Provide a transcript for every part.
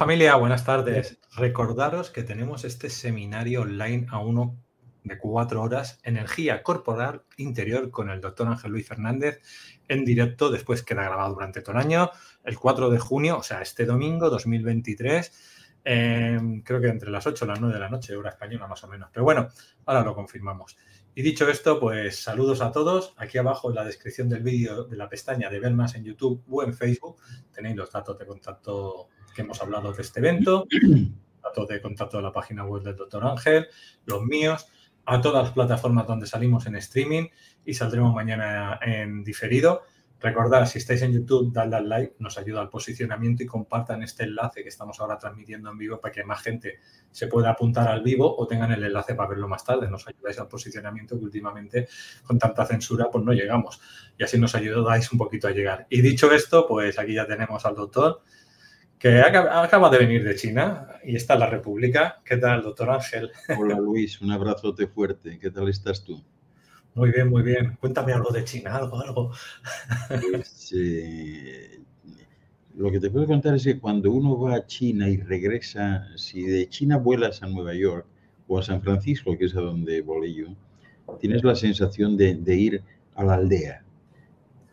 familia, buenas tardes. Recordaros que tenemos este seminario online a uno de cuatro horas, Energía Corporal Interior con el doctor Ángel Luis Fernández en directo, después queda grabado durante todo el año, el 4 de junio, o sea, este domingo 2023, em, creo que entre las 8 y las 9 de la noche, hora española más o menos. Pero bueno, ahora lo confirmamos. Y dicho esto, pues saludos a todos. Aquí abajo en la descripción del vídeo de la pestaña de ver más en YouTube o en Facebook tenéis los datos de contacto que hemos hablado de este evento, datos de contacto de la página web del doctor Ángel, los míos, a todas las plataformas donde salimos en streaming y saldremos mañana en diferido. Recordad, si estáis en YouTube, dadle al like, nos ayuda al posicionamiento y compartan este enlace que estamos ahora transmitiendo en vivo para que más gente se pueda apuntar al vivo o tengan el enlace para verlo más tarde. Nos ayudáis al posicionamiento que últimamente con tanta censura pues no llegamos. Y así nos ayudáis un poquito a llegar. Y dicho esto, pues aquí ya tenemos al doctor que acaba de venir de China y está en la República. ¿Qué tal, doctor Ángel? Hola Luis, un abrazote fuerte. ¿Qué tal estás tú? Muy bien, muy bien. Cuéntame algo de China, algo, algo. Pues, eh, lo que te puedo contar es que cuando uno va a China y regresa, si de China vuelas a Nueva York o a San Francisco, que es a donde volé yo, tienes la sensación de, de ir a la aldea.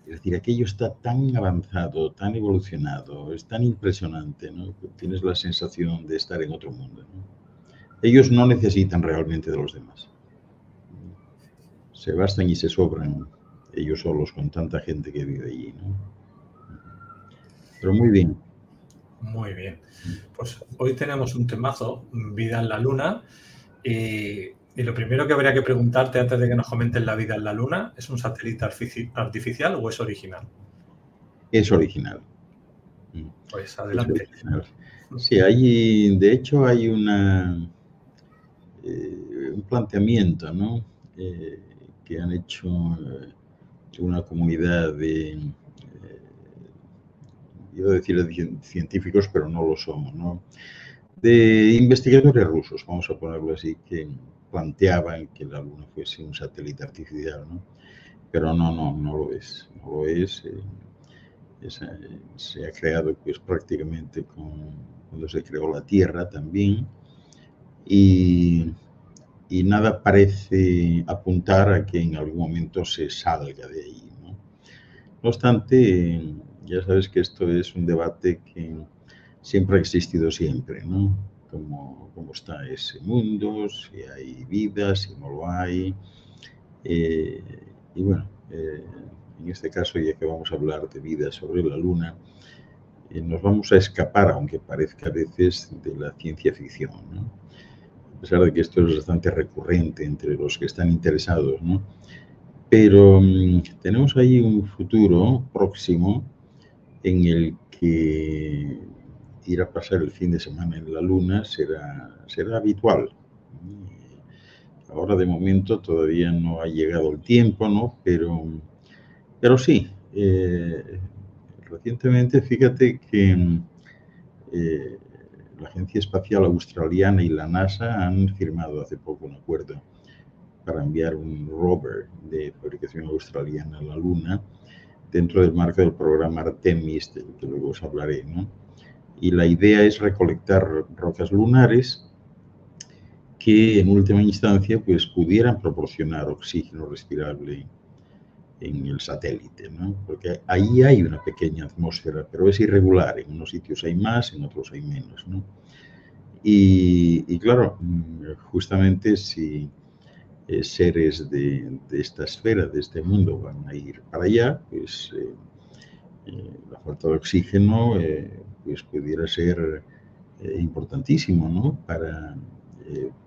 Es decir, aquello está tan avanzado, tan evolucionado, es tan impresionante, ¿no? tienes la sensación de estar en otro mundo. Ellos no necesitan realmente de los demás se bastan y se sobran ellos solos con tanta gente que vive allí, ¿no? Pero muy bien. Muy bien. Pues hoy tenemos un temazo, vida en la luna, lo primero que habría que preguntarte antes de que nos comenten la vida en la luna, ¿es un satélite artificial o es original? Es original. Pues adelante. Sí, hay, de hecho hay una, eh, un planteamiento, ¿no? Eh, que han hecho eh, una comunidad de, eh, iba a decir de científicos, pero no lo somos, ¿no? de investigadores rusos, vamos a ponerlo así, que planteaban que la Luna fuese un satélite artificial, ¿no? pero no, no, no lo es, no lo es. Eh, se ha creado pues prácticamente con, cuando se creó la Tierra también y nada parece apuntar a que en algún momento se salga de ahí. ¿no? no obstante, ya sabes que esto es un debate que siempre ha existido siempre, ¿no? Cómo, cómo está ese mundo, si hay vida, si no lo hay. Eh, y bueno, eh, en este caso, ya que vamos a hablar de vida sobre la Luna, eh, nos vamos a escapar, aunque parezca a veces, de la ciencia ficción. a pesar de que esto es bastante recurrente entre los que están interesados, ¿no? Pero mm, tenemos ahí un futuro próximo en el que ir a pasar el fin de semana en la Luna será, será habitual. Ahora de momento todavía no ha llegado el tiempo, ¿no? Pero, pero sí, eh, recientemente fíjate que eh, la Agencia Espacial Australiana y la NASA han firmado hace poco un acuerdo para enviar un rover de fabricación australiana a la Luna dentro del marco del programa Artemis, del que luego os hablaré. ¿no? Y la idea es recolectar rocas lunares que en última instancia pues, pudieran proporcionar oxígeno respirable en el satélite, ¿no? porque ahí hay una pequeña atmósfera, pero es irregular, en unos sitios hay más, en otros hay menos. ¿no? Y, claro, justamente si eh, seres de, esta esfera, de este mundo, van a ir para allá, pues eh, eh, la falta de oxígeno pues pudiera ser importantísimo ¿no? para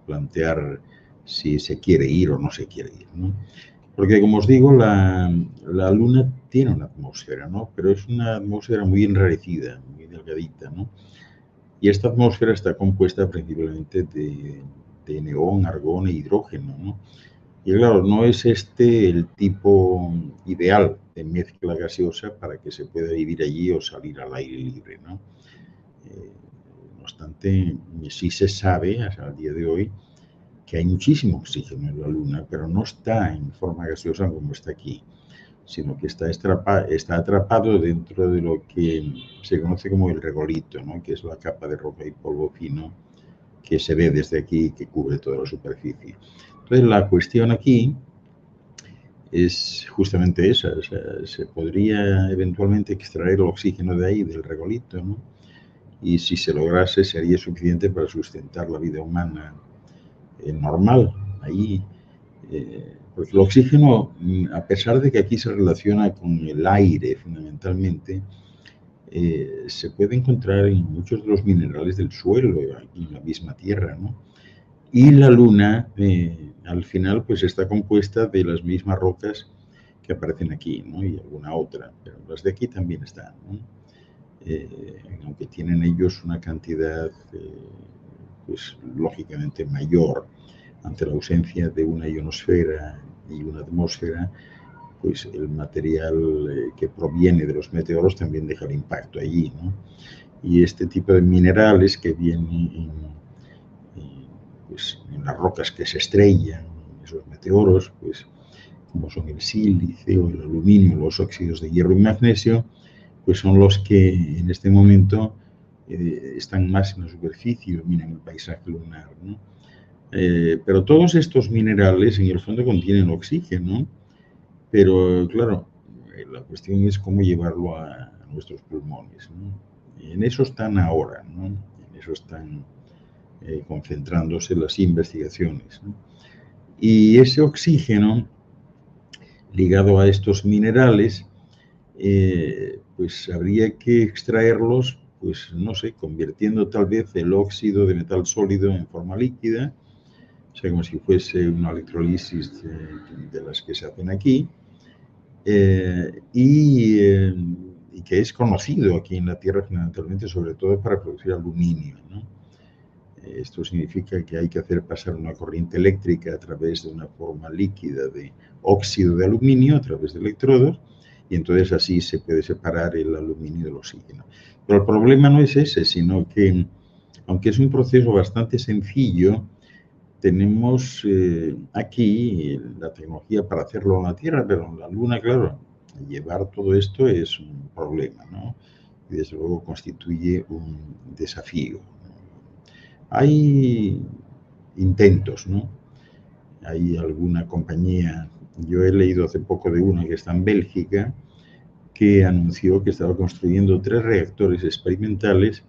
plantear si se quiere ir o no se quiere ir. ¿no? Porque, como os digo, la, la, Luna tiene una atmósfera, ¿no? Pero es una atmósfera muy enrarecida, muy delgadita, ¿no? Y esta atmósfera está compuesta principalmente de, de neón, argón e hidrógeno, ¿no? Y claro, no es este el tipo ideal de mezcla gaseosa para que se pueda vivir allí o salir al aire libre, ¿no? Eh, no obstante, sí se sabe, hasta el día de hoy, que hay muchísimo oxígeno en la Luna, pero no está en forma gaseosa como está aquí, sino que está, está atrapado dentro de lo que se conoce como el regolito, ¿no? que es la capa de roca y polvo fino que se ve desde aquí y que cubre toda la superficie. Entonces, la cuestión aquí es justamente esa. se podría eventualmente extraer el oxígeno de ahí, del regolito, ¿no? y si se lograse sería suficiente para sustentar la vida humana normal ahí. Eh, el oxígeno, mm, a pesar de que aquí se relaciona con el aire fundamentalmente, eh, se puede encontrar en muchos de los minerales del suelo, en la misma tierra, ¿no? Y la luna, eh, al final, pues está compuesta de las mismas rocas que aparecen aquí, ¿no? Y alguna otra, pero las de aquí también están, ¿no? Eh, aunque tienen ellos una cantidad, pues lógicamente mayor ante la ausencia de una ionosfera y una atmósfera, pues el material eh, que proviene de los meteoros también deja el impacto allí, ¿no? Y este tipo de minerales que vienen en, pues, en las rocas que se estrellan, esos meteoros, pues como son el sílice o el aluminio, los óxidos de hierro y magnesio, pues son los que en este momento eh, están más en la superficie, dominan el paisaje lunar. Eh, pero todos estos minerales en el fondo contienen oxígeno, pero claro, eh, la cuestión es cómo llevarlo a, nuestros pulmones. En eso están ahora, en eso están eh, concentrándose las investigaciones. Y ese oxígeno ligado a estos minerales, pues habría que extraerlos, pues no sé, convirtiendo tal vez el óxido de metal sólido en forma líquida, o sea, como si fuese una electrolisis de, las que se hacen aquí, eh, eh, y, que es conocido aquí en la Tierra fundamentalmente, sobre todo para producir aluminio. Esto significa que hay que hacer pasar una corriente eléctrica a través de una forma líquida de óxido de aluminio, a través de electrodos, y entonces así se puede separar el aluminio del oxígeno. Pero el problema no es ese, sino que, aunque es un proceso bastante sencillo, tenemos eh, aquí la tecnología para hacerlo en la Tierra, pero en la Luna, claro, llevar todo esto es un problema, ¿no? Y desde luego constituye un desafío. Hay intentos, ¿no? Hay alguna compañía, yo he leído hace poco de una que está en Bélgica, que anunció que estaba construyendo tres reactores experimentales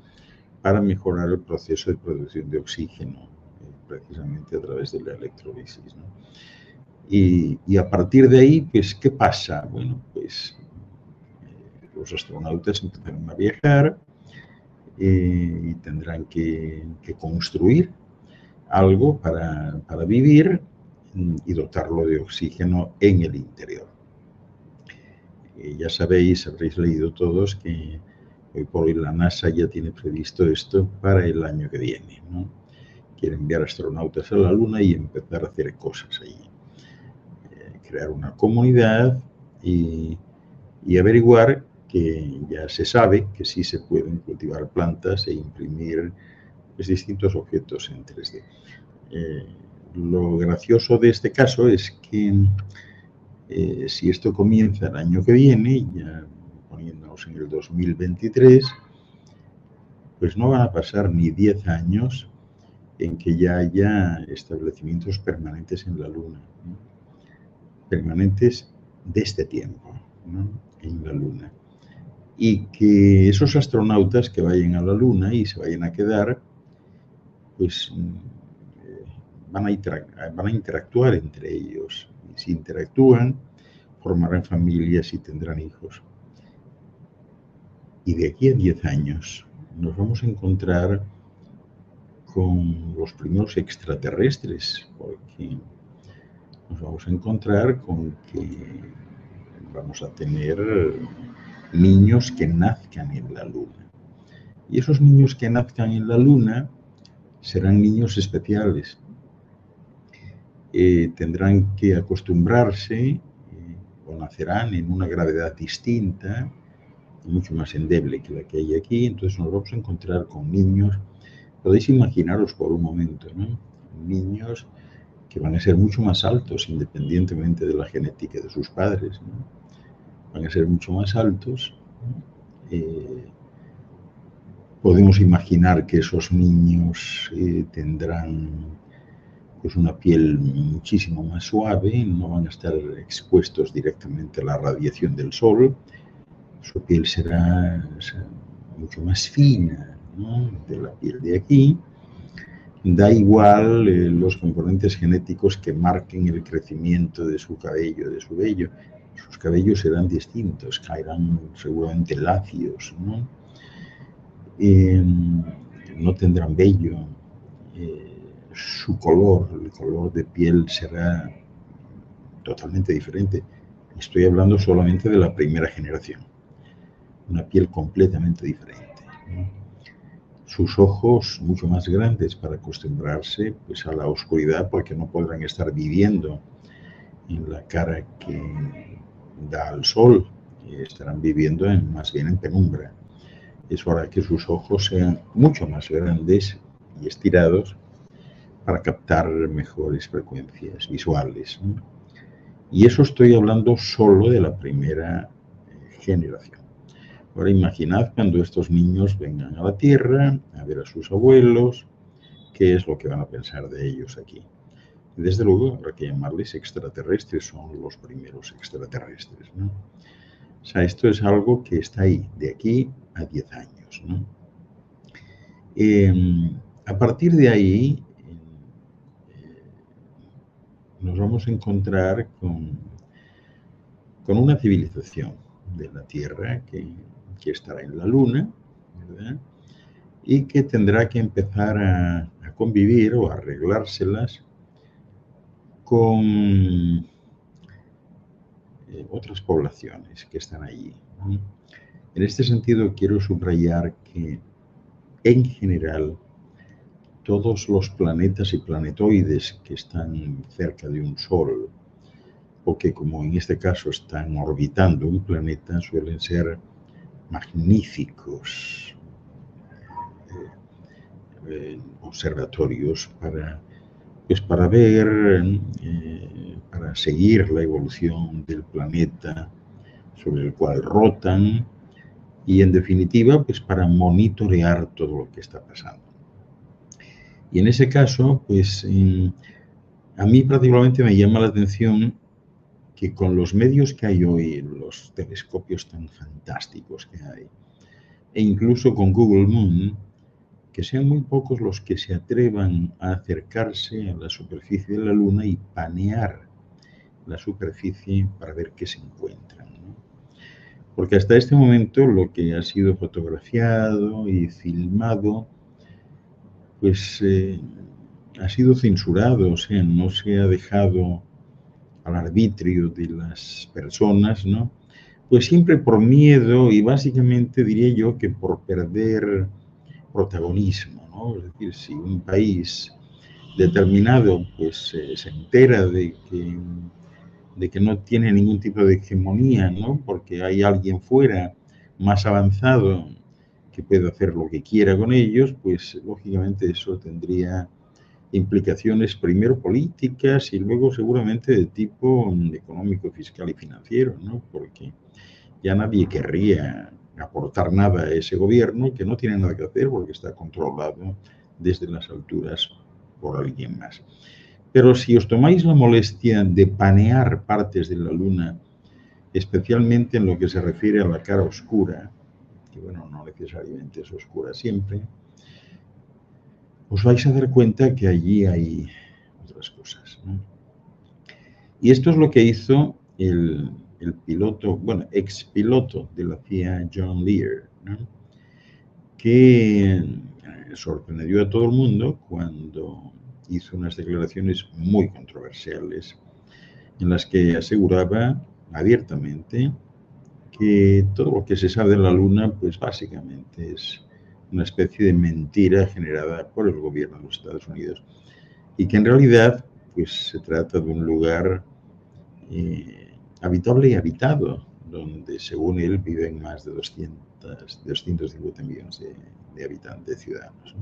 para mejorar el proceso de producción de oxígeno precisamente a través de la electrolisis. Y, a partir de ahí, pues, ¿qué pasa? Bueno, pues eh, los astronautas empezarán a viajar eh, y tendrán que, construir algo para, vivir y dotarlo de oxígeno en el interior. Eh, ya sabéis, habréis leído todos que hoy por hoy la NASA ya tiene previsto esto para el año que viene. quiere enviar astronautas a la Luna y empezar a hacer cosas ahí. Eh, crear una comunidad y, averiguar que ya se sabe que sí se pueden cultivar plantas e imprimir pues, distintos objetos en 3D. Eh, lo gracioso de este caso es que eh, si esto comienza el año que viene, ya poniéndonos en el 2023, pues no van a pasar ni 10 años en que ya haya establecimientos permanentes en la Luna, permanentes de este tiempo en la Luna. Y que esos astronautas que vayan a la Luna y se vayan a quedar, pues eh, van a, van a interactuar entre ellos. Y si interactúan, formarán familias y tendrán hijos. Y de aquí a 10 años nos vamos a encontrar con los primeros extraterrestres, porque nos vamos a encontrar con que vamos a tener niños que nazcan en la luna. Y esos niños que nazcan en la luna serán niños especiales. Eh, tendrán que acostumbrarse eh, o nacerán en una gravedad distinta, mucho más endeble que la que hay aquí. Entonces nos vamos a encontrar con niños Podéis imaginaros por un momento, ¿no? Niños que van a ser mucho más altos independientemente de la genética de sus padres, van a ser mucho más altos. Eh, podemos imaginar que esos niños eh, tendrán pues una piel muchísimo más suave, no van a estar expuestos directamente a la radiación del sol, su piel será, mucho más fina de la piel de aquí. Da igual eh, los componentes genéticos que marquen el crecimiento de su cabello, de su vello. Sus cabellos serán distintos, caerán seguramente lacios, ¿no? no tendrán vello. Eh, su color, el color de piel será totalmente diferente. Estoy hablando solamente de la primera generación. Una piel completamente diferente. Sus ojos mucho más grandes para acostumbrarse pues, a la oscuridad porque no podrán estar viviendo en la cara que da al sol. Estarán viviendo en, más bien en penumbra. Es hora que sus ojos sean mucho más grandes y estirados para captar mejores frecuencias visuales. Y eso estoy hablando solo de la primera eh, generación. Ahora imaginad cuando estos niños vengan a la Tierra a ver a sus abuelos, qué es lo que van a pensar de ellos aquí. Desde luego, habrá que llamarles extraterrestres, son los primeros extraterrestres. O sea, esto es algo que está ahí, de aquí a 10 años. Em, a partir de ahí, nos vamos a encontrar con, con una civilización de la Tierra que, estará en la Luna, y que tendrá que empezar a, convivir o a arreglárselas con eh, otras poblaciones que están allí. En este sentido, quiero subrayar que en general todos los planetas y planetoides que están cerca de un Sol, o que como en este caso están orbitando un planeta, suelen ser magníficos eh, eh, observatorios para, pues para ver, eh, para seguir la evolución del planeta sobre el cual rotan y en definitiva pues para monitorear todo lo que está pasando. Y en ese caso, pues a mí particularmente me llama la atención que con los medios que hay hoy, los telescopios tan fantásticos que hay, e incluso con Google Moon, que sean muy pocos los que se atrevan a acercarse a la superficie de la Luna y panear la superficie para ver qué se encuentran. Porque hasta este momento lo que ha sido fotografiado y filmado pues eh, ha sido censurado, o sea, no se ha dejado al arbitrio de las personas, ¿no? Pues siempre por miedo y básicamente diría yo que por perder protagonismo, ¿no? Es decir, si un país determinado pues se entera de que, de que no tiene ningún tipo de hegemonía, ¿no? Porque hay alguien fuera más avanzado que puede hacer lo que quiera con ellos, pues lógicamente eso tendría implicaciones primero políticas y luego seguramente de tipo económico, fiscal y financiero, ¿no? Porque ya nadie querría aportar nada a ese gobierno que no tiene nada que hacer porque está controlado desde las alturas por alguien más. Pero si os tomáis la molestia de panear partes de la Luna, especialmente en lo que se refiere a la cara oscura, que bueno, no necesariamente es oscura siempre, os vais a dar cuenta que allí hay otras cosas. Y esto es lo que hizo el, piloto, bueno, ex piloto de la CIA, John Lear, que eh, sorprendió a todo el mundo cuando hizo unas declaraciones muy controversiales en las que aseguraba abiertamente que todo lo que se sabe de la Luna, pues básicamente es una especie de mentira generada por el gobierno de los Estados Unidos. Y que en realidad pues se trata de un lugar eh, habitable y habitado, donde según él viven más de 200, 250 millones de, habitantes ciudadanos.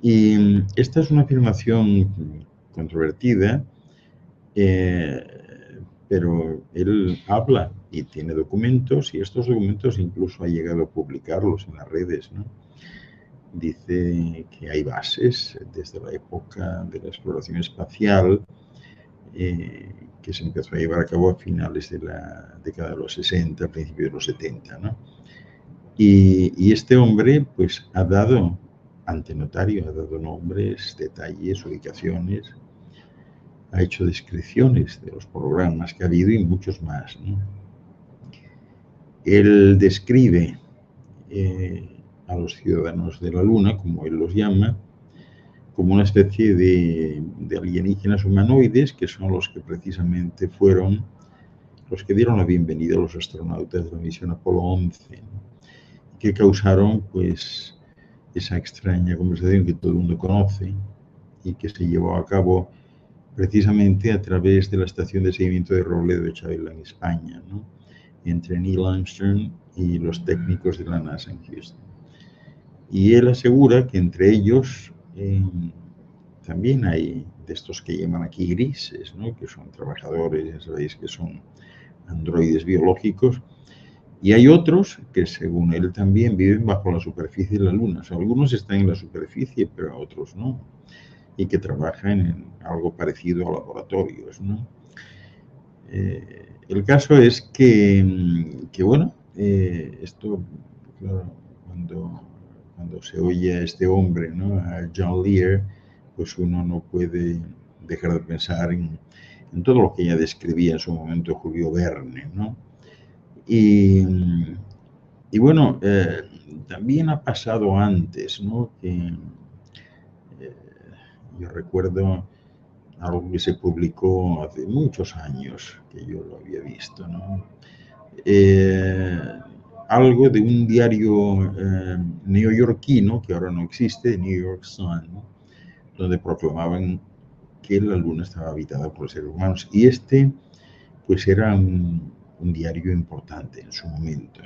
Y esta es una afirmación controvertida, eh, pero él habla y tiene documentos y estos documentos incluso ha llegado a publicarlos en las redes. ¿no? Dice que hay bases desde la época de la exploración espacial eh, que se empezó a llevar a cabo a finales de la década de los 60, principios de los 70. ¿no? Y, y, este hombre pues ha dado ante notario, ha dado nombres, detalles, ubicaciones, ha hecho descripciones de los programas que ha habido y muchos más. Él describe eh, a los ciudadanos de la Luna, como él los llama, como una especie de, alienígenas humanoides que son los que precisamente fueron los que dieron la bienvenida a los astronautas de la misión Apolo 11, que causaron pues esa extraña conversación que todo el mundo conoce y que se llevó a cabo precisamente a través de la estación de seguimiento de Robledo de Chavela en España, ¿no? entre Neil Armstrong y los técnicos de la NASA en Houston. Y él asegura que entre ellos eh, también hay de estos que llaman aquí grises, que son trabajadores, ya sabéis que son androides biológicos, y hay otros que, según él, también viven bajo la superficie de la Luna. O sea, algunos están en la superficie, pero otros no y que trabajan en algo parecido a laboratorios. Eh, el caso es que, que bueno, eh, esto, claro, cuando, cuando se oye a este hombre, ¿no? a John Lear, pues uno no puede dejar de pensar en, todo lo que ya describía en su momento Julio Verne. ¿no? Y, y bueno, eh, también ha pasado antes, ¿no? Que, yo recuerdo algo que se publicó hace muchos años, que yo lo había visto, ¿no? Eh, algo de un diario eh, neoyorquino, que ahora no existe, New York Sun, donde proclamaban que la luna estaba habitada por seres humanos. Y este, pues era un, diario importante en su momento.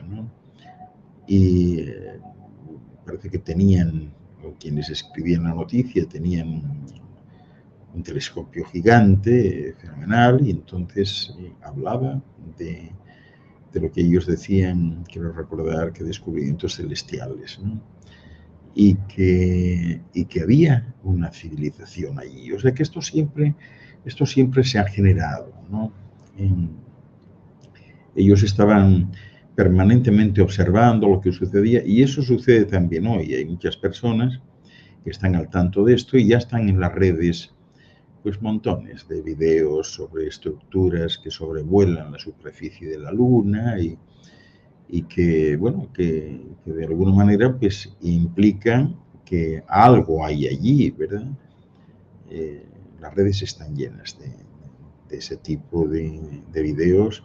Y eh, parece que tenían quienes escribían la noticia tenían un, telescopio gigante, fenomenal, y entonces eh, hablaba de, de, lo que ellos decían, quiero recordar, que descubrimientos celestiales, y, que, y que había una civilización allí. O sea que esto siempre, esto siempre se ha generado. ¿no? ellos estaban permanentemente observando lo que sucedía y eso sucede también hoy. Hay muchas personas que están al tanto de esto y ya están en las redes pues montones de videos sobre estructuras que sobrevuelan la superficie de la luna y, y que, bueno, que, de alguna manera pues implican que algo hay allí, ¿verdad? Eh, las redes están llenas de, ese tipo de, de videos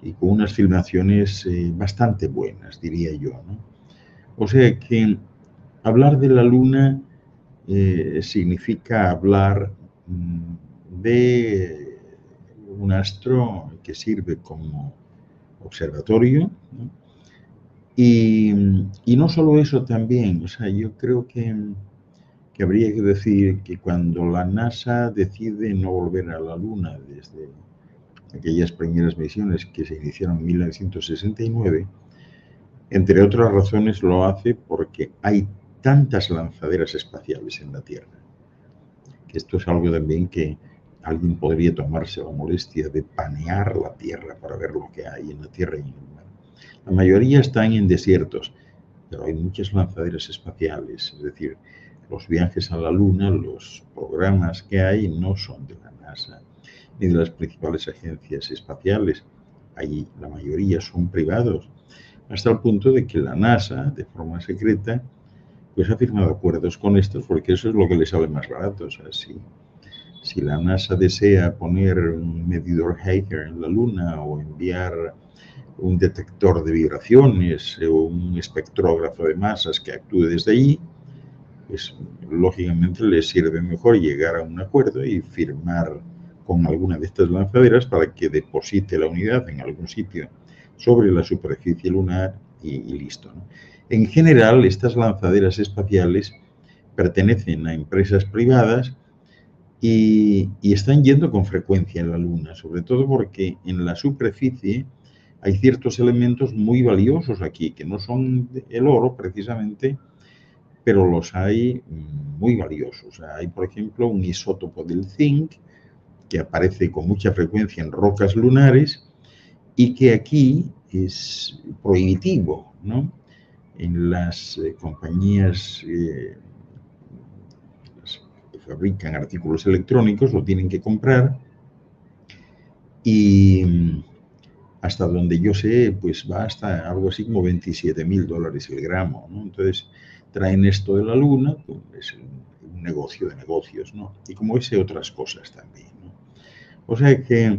y con unas filmaciones eh, bastante buenas, diría yo. ¿no? O sea que hablar de la Luna eh, significa hablar de un astro que sirve como observatorio. Y, y, no solo eso también, o sea, yo creo que, que habría que decir que cuando la NASA decide no volver a la Luna desde aquellas primeras misiones que se iniciaron en 1969, entre otras razones lo hace porque hay tantas lanzaderas espaciales en la Tierra. Que esto es algo también que alguien podría tomarse la molestia de panear la Tierra para ver lo que hay en la Tierra y en el mar. La mayoría están en desiertos, pero hay muchas lanzaderas espaciales, es decir, los viajes a la Luna, los programas que hay no son de la NASA, ni de las principales agencias espaciales. Allí la mayoría son privados, hasta el punto de que la NASA, de forma secreta, pues ha firmado acuerdos con estos porque eso es lo que le sale más barato. O sea, si, si la NASA desea poner un medidor Hager en la Luna o enviar un detector de vibraciones o un espectrógrafo de masas que actúe desde allí, pues lógicamente le sirve mejor llegar a un acuerdo y firmar con alguna de estas lanzaderas para que deposite la unidad en algún sitio sobre la superficie lunar y, listo. En general, estas lanzaderas espaciales pertenecen a empresas privadas y, están yendo con frecuencia en la Luna, sobre todo porque en la superficie hay ciertos elementos muy valiosos aquí, que no son el oro precisamente, pero los hay muy valiosos. Hay, por ejemplo, un isótopo del zinc que aparece con mucha frecuencia en rocas lunares y que aquí es prohibitivo, ¿no? En las eh, compañías eh, que fabrican artículos electrónicos lo tienen que comprar y mm, hasta donde yo sé, pues va hasta algo así como 27 mil dólares el gramo, ¿no? Entonces traen esto de la luna, pues es un negocio de negocios, ¿no? Y como ese, otras cosas también, ¿no? O sea que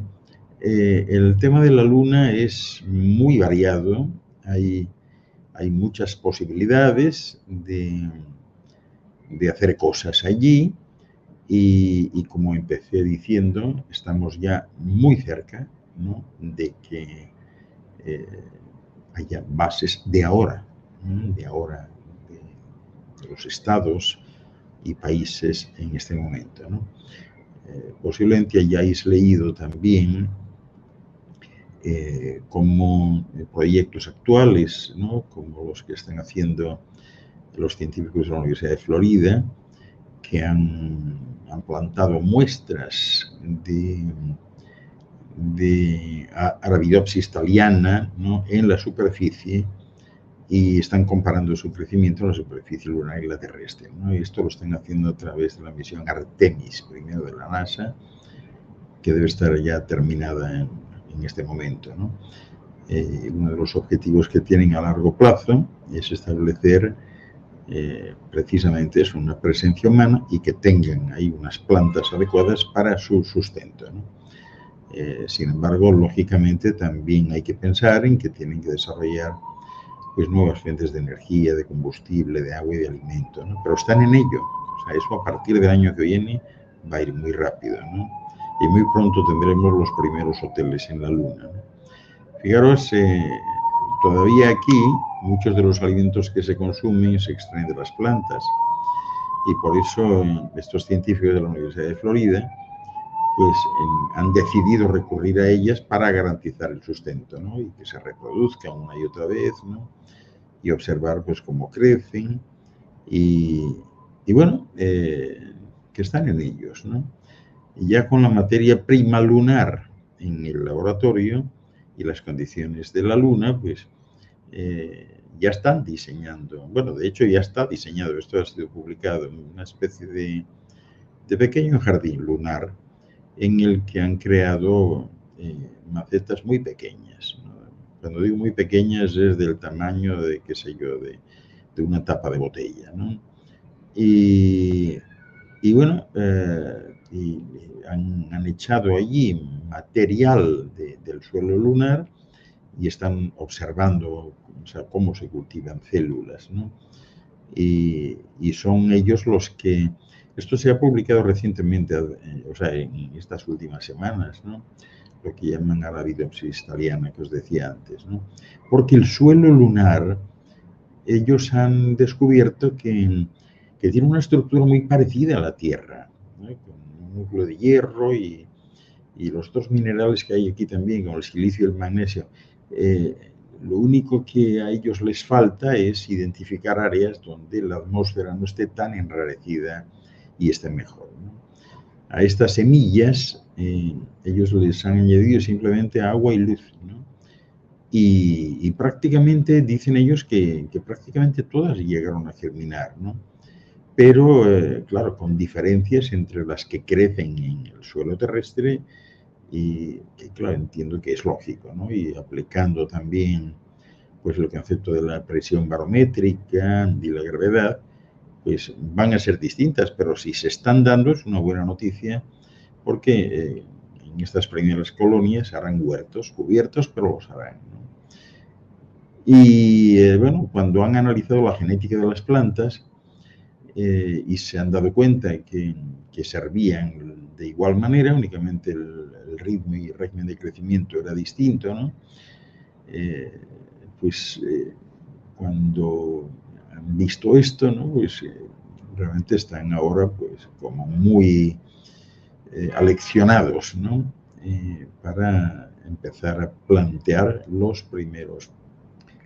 eh, el tema de la luna es muy variado, hay, hay muchas posibilidades de, de hacer cosas allí y, como empecé diciendo, estamos ya muy cerca de que eh, haya bases de ahora, de ahora, de, los estados y países en este momento. Eh, posiblemente hayáis leído también eh, como proyectos actuales, como los que están haciendo los científicos de la Universidad de Florida, que han, plantado muestras de, de Arabidopsis thaliana en la superficie y están comparando su crecimiento en la superficie lunar y la terrestre. Y esto lo están haciendo a través de la misión Artemis, primero de la NASA, que debe estar ya terminada en, en este momento. ¿no? Eh, uno de los objetivos que tienen a largo plazo es establecer eh, precisamente es una presencia humana y que tengan ahí unas plantas adecuadas para su sustento. Eh, sin embargo, lógicamente también hay que pensar en que tienen que desarrollar pues, nuevas fuentes de energía, de combustible, de agua y de alimento, pero están en ello. O sea, eso a partir del año que viene va a ir muy rápido. ¿no? Y muy pronto tendremos los primeros hoteles en la Luna. Fijaros, eh, todavía aquí muchos de los alimentos que se consumen se extraen de las plantas y por eso estos científicos de la Universidad de Florida pues han decidido recurrir a ellas para garantizar el sustento ¿no? y que se reproduzcan una y otra vez ¿no? y observar pues cómo crecen y, y bueno, eh, que están en ellos. ¿no? Ya con la materia prima lunar en el laboratorio y las condiciones de la luna, pues eh, ya están diseñando, bueno, de hecho ya está diseñado, esto ha sido publicado en una especie de, pequeño jardín lunar en el que han creado eh, macetas muy pequeñas. Cuando digo muy pequeñas es del tamaño de, qué sé yo, de, una tapa de botella. ¿no? Y, y bueno, eh, y han, echado allí material del suelo lunar y están observando cómo se cultivan células. Y, son ellos los que... Esto se ha publicado recientemente, eh, o sea, en estas últimas semanas, lo que llaman arabidopsis italiana, que os decía antes. Porque el suelo lunar, ellos han descubierto que, que tiene una estructura muy parecida a la Tierra núcleo de hierro y, los dos minerales que hay aquí también, como el silicio y el magnesio. Eh, lo único que a ellos les falta es identificar áreas donde la atmósfera no esté tan enrarecida y esté mejor. A estas semillas eh, ellos les han añadido simplemente agua y luz. Y, prácticamente dicen ellos que, prácticamente todas llegaron a germinar. Pero eh, claro, con diferencias entre las que crecen en el suelo terrestre y que claro, entiendo que es lógico, ¿no? Y aplicando también pues el concepto de la presión barométrica y la gravedad, pues van a ser distintas, pero si se están dando es una buena noticia porque eh, en estas primeras colonias harán huertos cubiertos, pero los harán. ¿no? Y eh, bueno, cuando han analizado la genética de las plantas, eh, y se han dado cuenta que, que, servían de igual manera, únicamente el, ritmo y régimen de crecimiento era distinto, ¿no? Eh, pues eh, cuando han visto esto, ¿no? Pues realmente están ahora pues como muy eh, aleccionados, ¿no? Eh, para empezar a plantear los primeros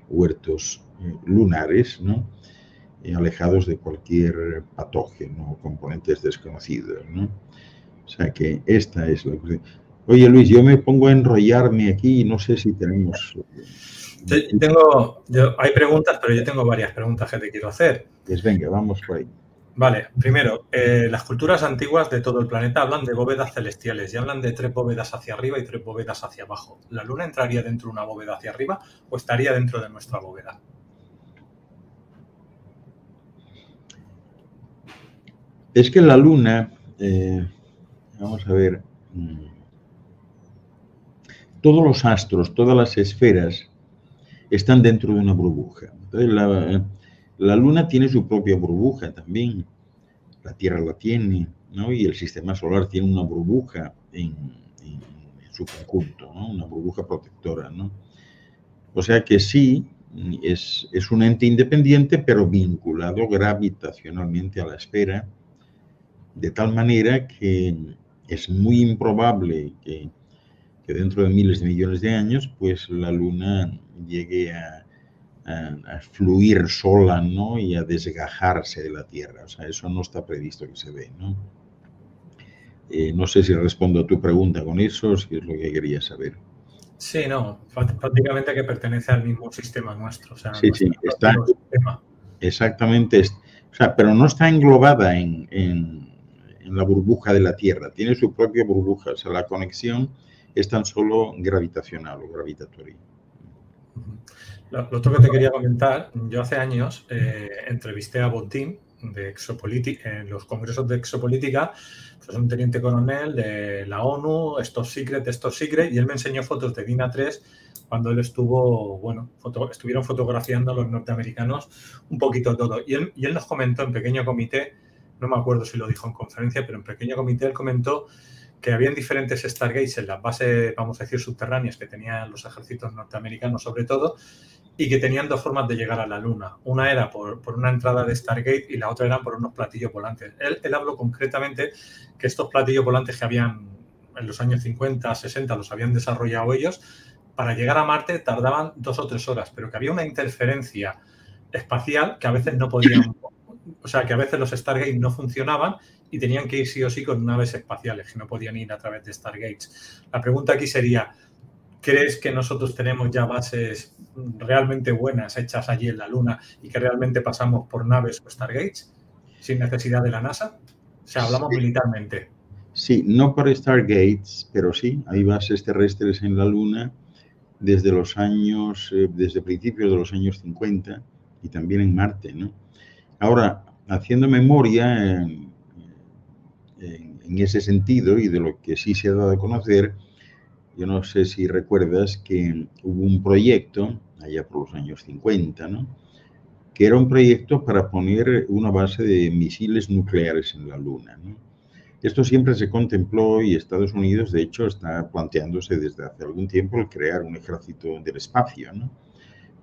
huertos lunares, ¿no? Alejados de cualquier patógeno o componentes desconocidos, ¿no? O sea que esta es la cuestión. Oye Luis, yo me pongo a enrollarme aquí y no sé si tenemos... tengo, hay preguntas, pero yo tengo varias preguntas que te quiero hacer. Pues venga, vamos por ahí. Vale, primero, eh, las culturas antiguas de todo el planeta hablan de bóvedas celestiales y hablan de tres bóvedas hacia arriba y tres bóvedas hacia abajo. ¿La luna entraría dentro de una bóveda hacia arriba o estaría dentro de nuestra bóveda? Es que la luna, eh, vamos a ver, mm, todos los astros, todas las esferas están dentro de una burbuja. Entonces, la, Luna tiene su propia burbuja también, la Tierra la tiene, ¿no? Y el sistema solar tiene una burbuja en, su conjunto, ¿no? Una burbuja protectora, ¿no? O sea que sí, es, es, un ente independiente, pero vinculado gravitacionalmente a la esfera, de tal manera que es muy improbable que, que dentro de miles de millones de años, pues la Luna llegue a, a, fluir sola, ¿no? Y a desgajarse de la Tierra. O sea, eso no está previsto que se ve, ¿no? Eh, no sé si respondo a tu pregunta con eso, si es lo que quería saber. Sí, no, prácticamente que pertenece al mismo sistema nuestro. O sea, sí, sí, está exactamente, o sea, pero no está englobada en, en, en, la burbuja de la Tierra, tiene su propia burbuja, o sea, la conexión es tan solo gravitacional o gravitatoria. Lo, otro que te quería comentar, yo hace años eh, entrevisté a Bontín de Exopolítica, en los congresos de Exopolítica, pues un teniente coronel de la ONU, estos secret, estos secret, y él me enseñó fotos de DINA 3 cuando él estuvo, bueno, estuvieron fotografiando a los norteamericanos un poquito todo. Y él, y él nos comentó en pequeño comité, no me acuerdo si lo dijo en conferencia, pero en pequeño comité él comentó que habían diferentes Stargates en las bases, vamos a decir, subterráneas que tenían los ejércitos norteamericanos sobre todo, y que tenían dos formas de llegar a la Luna. Una era por, una entrada de Stargate y la otra era por unos platillos volantes. Él, él habló concretamente que estos platillos volantes que habían en los años 50, 60, los habían desarrollado ellos, para llegar a Marte tardaban dos o tres horas, pero que había una interferencia espacial que a veces no podían, o sea, que a veces los Stargates no funcionaban y tenían que ir sí o sí con naves espaciales, que no podían ir a través de Stargates. La pregunta aquí sería, ¿crees que nosotros tenemos ya bases realmente buenas hechas allí en la Luna y que realmente pasamos por naves o Stargates sin necesidad de la NASA? O sea, hablamos militarmente. Sí, no por Stargates, pero sí, hay bases terrestres en la Luna desde los años, eh, desde principios de los años 50 y también en Marte, ¿no? Ahora, haciendo memoria en, ese sentido y de lo que sí se ha dado a conocer, yo no sé si recuerdas que hubo un proyecto allá por los años 50, ¿no? que era un proyecto para poner una base de misiles nucleares en la Luna. ¿no? Esto siempre se contempló y Estados Unidos, de hecho, está planteándose desde hace algún tiempo el crear un ejército del espacio. ¿no?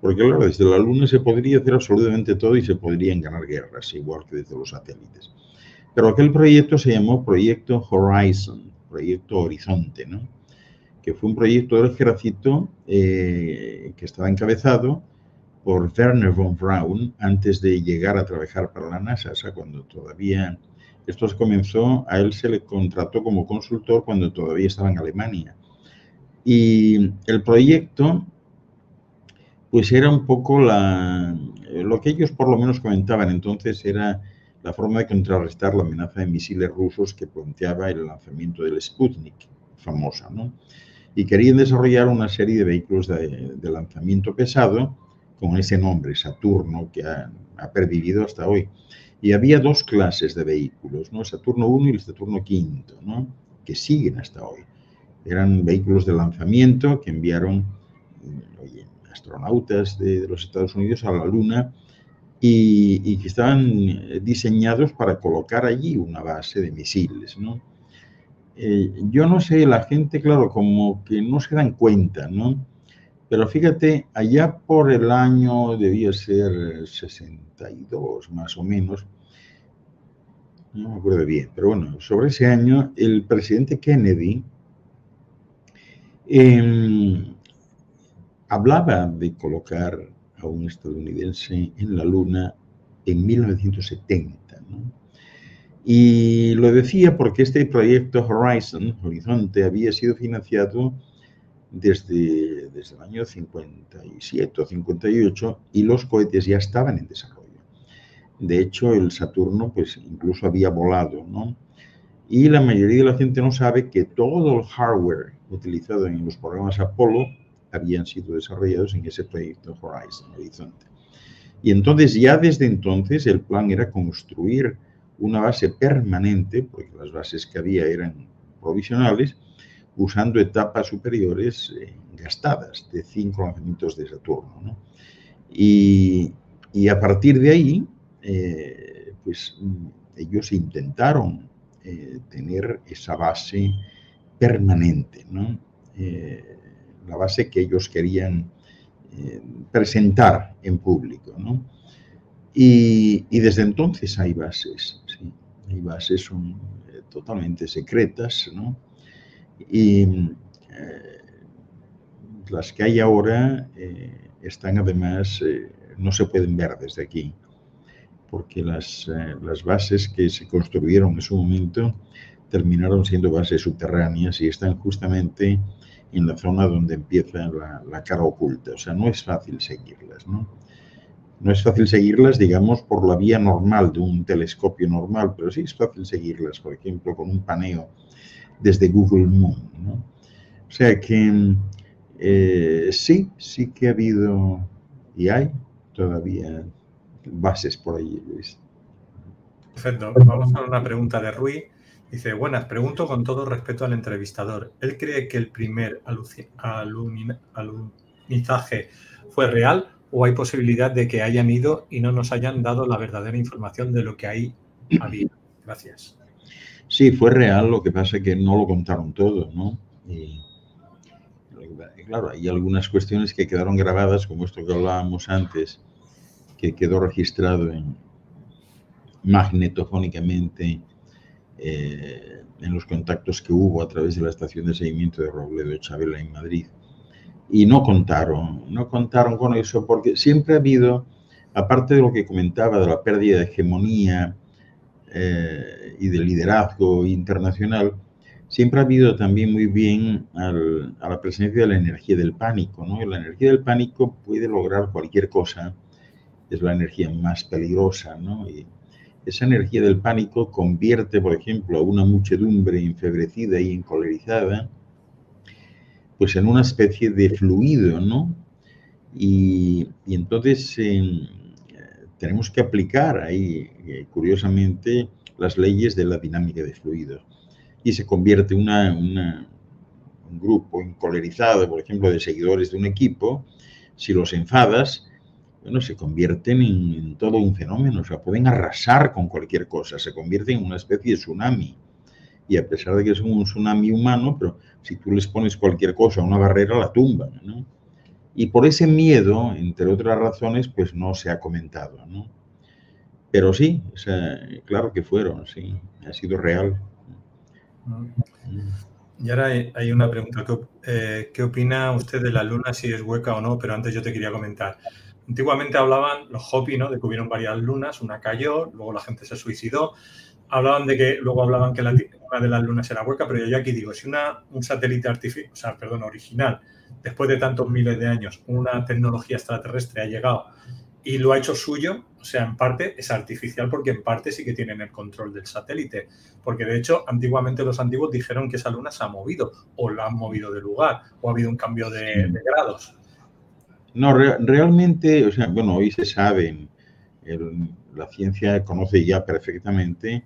Porque, claro, desde la Luna se podría hacer absolutamente todo y se podrían ganar guerras, igual que desde los satélites. Pero aquel proyecto se llamó Proyecto Horizon, Proyecto Horizonte, ¿no? que fue un proyecto del ejército eh, que estaba encabezado por Werner von Braun antes de llegar a trabajar para la NASA, o sea, cuando todavía esto se comenzó, a él se le contrató como consultor cuando todavía estaba en Alemania. Y el proyecto, pues era un poco la, lo que ellos por lo menos comentaban entonces era la forma de contrarrestar la amenaza de misiles rusos que planteaba el lanzamiento del Sputnik, famosa, ¿no? y querían desarrollar una serie de vehículos de, lanzamiento pesado con ese nombre, Saturno, que ha, pervivido hasta hoy. Y había dos clases de vehículos, ¿no? Saturno 1 y el Saturno V, ¿no? que siguen hasta hoy. Eran vehículos de lanzamiento que enviaron oye, astronautas de, los Estados Unidos a la Luna y, y, que estaban diseñados para colocar allí una base de misiles. ¿no? Eh, yo no sé, la gente, claro, como que no se dan cuenta, ¿no? Pero fíjate, allá por el año, debía ser 62 más o menos, no me acuerdo bien, pero bueno, sobre ese año el presidente Kennedy em, hablaba de colocar a un estadounidense en la Luna en 1970. Y lo decía porque este proyecto Horizon, Horizonte, había sido financiado desde, desde el año 57 o 58 y los cohetes ya estaban en desarrollo. De hecho, el Saturno pues incluso había volado. Y la mayoría de la gente no sabe que todo el hardware utilizado en los programas Apolo habían sido desarrollados en ese proyecto Horizon, Horizonte. Y entonces ya desde entonces el plan era construir una base permanente, porque las bases que había eran provisionales, usando etapas superiores eh, gastadas de cinco lanzamientos de Saturno. Y, a partir de ahí, eh, pues ellos intentaron eh, tener esa base permanente, la base que ellos querían presentar en público. Y, desde entonces hay bases, ¿sí? hay bases son eh, totalmente secretas, ¿no? Y eh, las que hay ahora eh, están además, no se pueden ver desde aquí, porque las, las bases que se construyeron en su momento terminaron siendo bases subterráneas y están justamente en la zona donde empieza la, la cara oculta. O sea, no es fácil seguirlas, ¿no? No es fácil seguirlas, digamos, por la vía normal de un telescopio normal, pero sí es fácil seguirlas, por ejemplo, con un paneo desde Google Moon. O sea que eh, sí, sí que ha habido y hay todavía bases por ahí, Luis. Perfecto. Vamos a una pregunta de Rui. Dice, buenas, pregunto con todo respeto al entrevistador. ¿Él cree que el primer alunizaje fue real o hay posibilidad de que hayan ido y no nos hayan dado la verdadera información de lo que ahí había. Gracias. Sí, fue real, lo que pasa es que no lo contaron todo, ¿no? Y, claro, hay algunas cuestiones que quedaron grabadas, como esto que hablábamos antes, que quedó registrado en, magnetofónicamente eh, en los contactos que hubo a través de la estación de seguimiento de Robledo Chabela en Madrid y no contaron, no contaron con eso porque siempre ha habido, aparte de lo que comentaba de la pérdida de hegemonía eh, y de liderazgo internacional, siempre ha habido también muy bien a la presencia de la energía del pánico. ¿no? La energía del pánico puede lograr cualquier cosa, es la energía más peligrosa. ¿no? Y esa energía del pánico convierte, por ejemplo, a una muchedumbre enfebrecida y encolerizada pues en una especie de fluido, ¿no? Y, entonces tenemos que aplicar ahí, eh, curiosamente, las leyes de la dinámica de fluidos. Y se convierte una, un grupo encolerizado, por ejemplo, de seguidores de un equipo, si los enfadas, bueno, se convierten en, todo un fenómeno, o sea, pueden arrasar con cualquier cosa, se convierten en una especie de tsunami y a pesar de que es un tsunami humano, pero si tú les pones cualquier cosa, una barrera, la tumban, ¿no? Y por ese miedo, entre otras razones, pues no se ha comentado, ¿no? Pero sí, claro que fueron, sí, ha sido real. Y ahora hay una pregunta. Eh, ¿Qué opina usted de la luna, si es hueca o no? Pero antes yo te quería comentar. Antiguamente hablaban los Hopi, ¿no? De que hubieron varias lunas, una cayó, luego la gente se suicidó hablaban de que, luego hablaban que la, una de las lunas era hueca, pero yo aquí digo, si una, un satélite artificial, o sea, perdón, original, después de tantos miles de años, una tecnología extraterrestre ha llegado y lo ha hecho suyo, o sea, en parte es artificial porque en parte sí que tienen el control del satélite. Porque de hecho, antiguamente los antiguos dijeron que esa luna se ha movido o la han movido de lugar o ha habido un cambio de, grados. No, realmente, o sea, bueno, hoy se sabe, la ciencia conoce ya perfectamente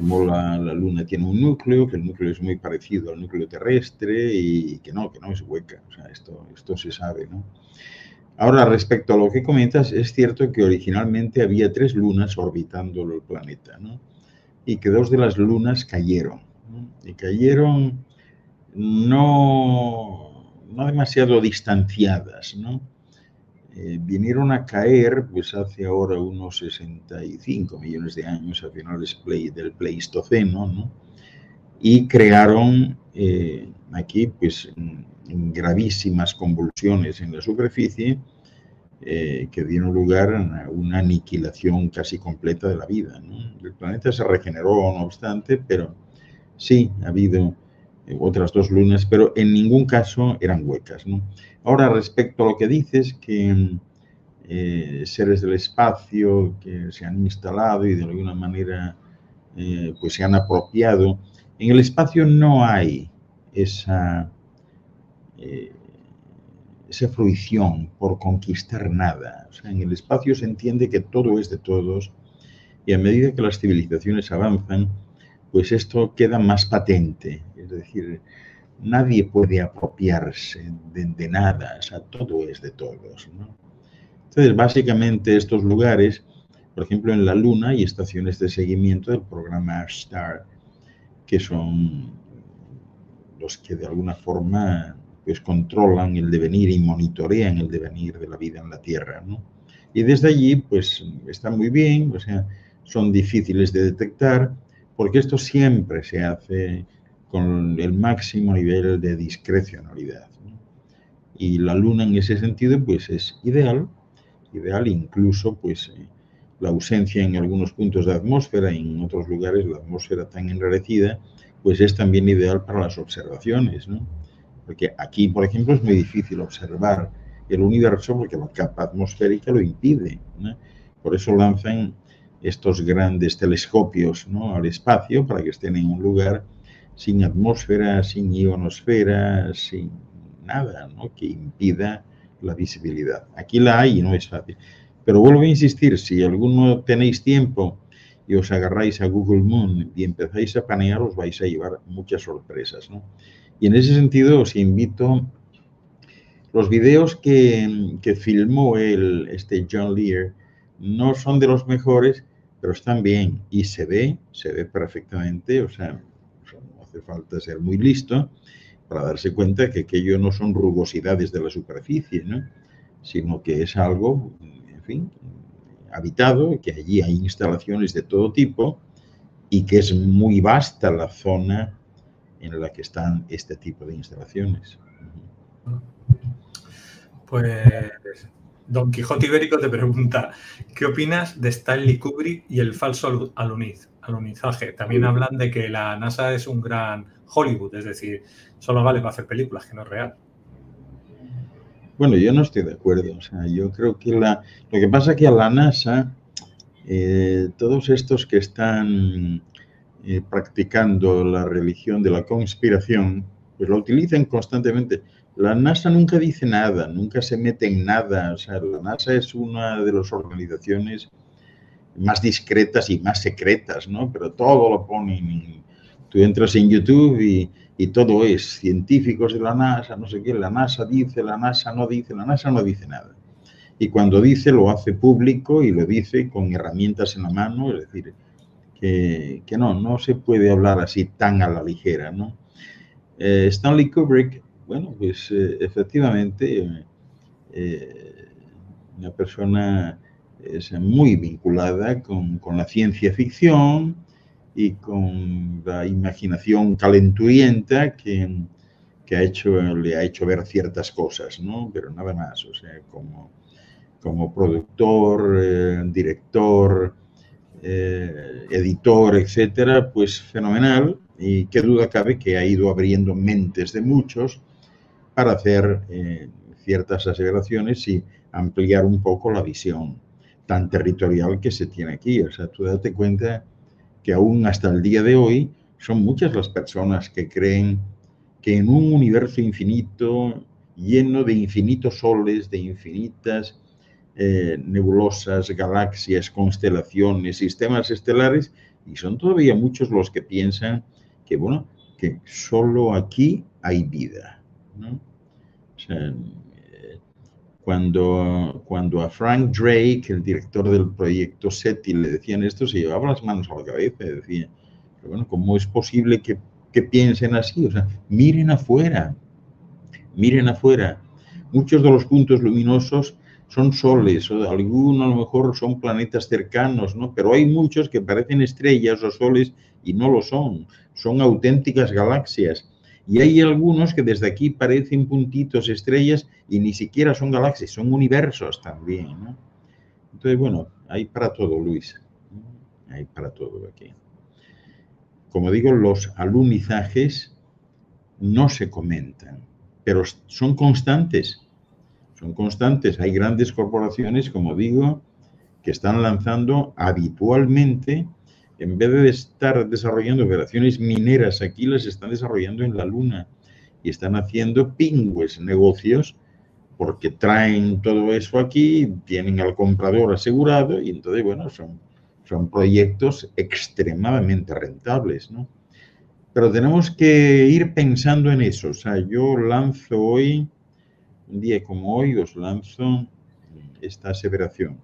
como la, Luna tiene un núcleo, que el núcleo es muy parecido al núcleo terrestre y que no, que no es hueca. O sea, esto, esto se sabe, ¿no? Ahora, respecto a lo que comentas, es cierto que originalmente había tres lunas orbitando el planeta, ¿no? Y que dos de las lunas cayeron. Y cayeron no, no demasiado distanciadas, ¿no? Eh, vinieron a caer pues hace ahora unos 65 millones de años, a finales del Pleistoceno, ¿no? y crearon eh, aquí pues gravísimas convulsiones en la superficie eh, que dieron lugar a una aniquilación casi completa de la vida. El planeta se regeneró, no obstante, pero sí ha habido otras dos lunas, pero en ningún caso eran huecas. Ahora, respecto a lo que dices, que eh, seres del espacio que se han instalado y de alguna manera eh, pues se han apropiado, en el espacio no hay esa, eh, esa fruición por conquistar nada. en el espacio se entiende que todo es de todos y a medida que las civilizaciones avanzan, pues esto queda más patente. Es decir, nadie puede apropiarse de, nada, o sea, todo es de todos. Entonces, básicamente estos lugares, por ejemplo, en la Luna hay estaciones de seguimiento del programa Star, que son los que de alguna forma pues controlan el devenir y monitorean el devenir de la vida en la Tierra. Y desde allí, pues está muy bien, o sea, son difíciles de detectar, porque esto siempre se hace con el máximo nivel de discrecionalidad. Y la luna en ese sentido pues es ideal, ideal incluso pues eh, la ausencia en algunos puntos de atmósfera, en otros lugares la atmósfera tan enrarecida, pues es también ideal para las observaciones. Porque aquí, por ejemplo, es muy difícil observar el universo porque la capa atmosférica lo impide. Por eso lanzan estos grandes telescopios ¿no? al espacio para que estén en un lugar sin atmósfera, sin ionosfera, sin nada ¿no? que impida la visibilidad. Aquí la hay y no es fácil. Pero vuelvo a insistir, si alguno tenéis tiempo y os agarráis a Google Moon y empezáis a panear, os vais a llevar muchas sorpresas. ¿no? Y en ese sentido os invito, los videos que, que filmó el, este John Lear no son de los mejores, pero están bien y se ve, se ve perfectamente, o sea, hace falta ser muy listo para darse cuenta que aquello no son rugosidades de la superficie, ¿no? sino que es algo, en fin, habitado, que allí hay instalaciones de todo tipo y que es muy vasta la zona en la que están este tipo de instalaciones. Pues Don Quijote Ibérico te pregunta, ¿qué opinas de Stanley Kubrick y el falso aluniz? También hablan de que la NASA es un gran Hollywood, es decir, solo vale para hacer películas, que no es real. Bueno, yo no estoy de acuerdo. O sea, yo creo que la, lo que pasa es que a la NASA, eh, todos estos que están eh, practicando la religión de la conspiración, pues lo utilizan constantemente. La NASA nunca dice nada, nunca se mete en nada. O sea, la NASA es una de las organizaciones más discretas y más secretas, ¿no? Pero todo lo ponen. Tú entras en YouTube y, y, todo es científicos de la NASA, no sé qué, la NASA dice, la NASA no dice, la NASA no dice nada. Y cuando dice, lo hace público y lo dice con herramientas en la mano, es decir, que, que no, no se puede hablar así tan a la ligera, ¿no? Eh, Stanley Kubrick, bueno, pues eh, efectivamente, eh, una persona es muy vinculada con, la ciencia ficción y con la imaginación calenturienta que, ha hecho, le ha hecho ver ciertas cosas, ¿no? Pero nada más, o sea, como, como productor, eh, director, eh, editor, etcétera, pues fenomenal y qué duda cabe que ha ido abriendo mentes de muchos para hacer eh, ciertas aseveraciones y ampliar un poco la visión tan territorial que se tiene aquí. O sea, tú date cuenta que aún hasta el día de hoy son muchas las personas que creen que en un universo infinito, lleno de infinitos soles, de infinitas eh, nebulosas, galaxias, constelaciones, sistemas estelares, y son todavía muchos los que piensan que, bueno, que solo aquí hay vida. ¿no? O sea, cuando, cuando a Frank Drake, el director del proyecto SETI, le decían esto, se llevaba las manos a la cabeza y decía, bueno, ¿cómo es posible que, que piensen así? O sea, miren afuera, miren afuera. Muchos de los puntos luminosos son soles, o algunos a lo mejor son planetas cercanos, ¿no? Pero hay muchos que parecen estrellas o soles y no lo son, son auténticas galaxias. Y hay algunos que desde aquí parecen puntitos, estrellas, y ni siquiera son galaxias, son universos también, ¿no? Entonces, bueno, hay para todo, Luis. Hay para todo aquí. Como digo, los alunizajes no se comentan, pero son constantes son constantes. Hay grandes corporaciones, como digo, que están lanzando habitualmente, en vez de estar desarrollando operaciones mineras aquí, las están desarrollando en la Luna y están haciendo pingües negocios porque traen todo eso aquí, tienen al comprador asegurado y entonces, bueno, son, son proyectos extremadamente rentables, ¿no? Pero tenemos que ir pensando en eso. O sea, yo lanzo hoy un día como hoy os lanzo esta aseveración.